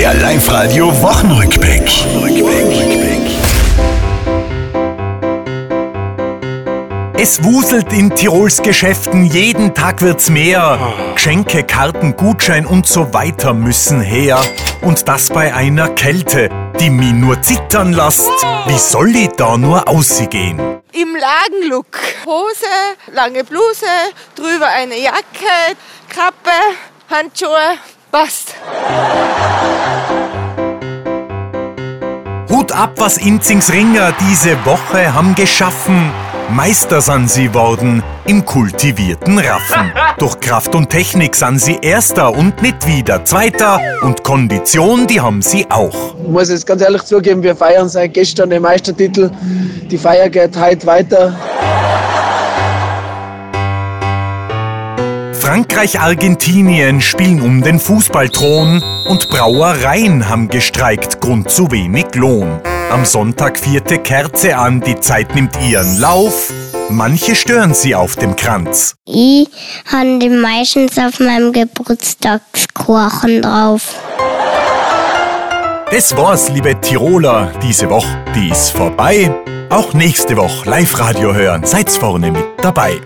Der Live-Radio Wochenrückblick. Es wuselt in Tirols Geschäften, jeden Tag wird's mehr. Geschenke, Karten, Gutschein und so weiter müssen her. Und das bei einer Kälte, die mich nur zittern lässt. Wie soll ich da nur aussehen? Im Lagenlook. Hose, lange Bluse, drüber eine Jacke, Kappe, Handschuhe. Passt. Hut ab, was Inzings Ringer diese Woche haben geschaffen. Meister sind sie worden im kultivierten Raffen. Durch Kraft und Technik sind sie Erster und nicht wieder Zweiter. Und Kondition, die haben sie auch. Ich muss jetzt ganz ehrlich zugeben, wir feiern seit gestern den Meistertitel. Die Feier geht heute weiter. Frankreich, Argentinien spielen um den Fußballthron und Brauereien haben gestreikt, Grund zu wenig Lohn. Am Sonntag vierte Kerze an, die Zeit nimmt ihren Lauf. Manche stören sie auf dem Kranz. Ich habe die meistens auf meinem Geburtstagskuchen drauf. Das war's, liebe Tiroler, diese Woche, die ist vorbei. Auch nächste Woche Live-Radio hören, seid's vorne mit dabei.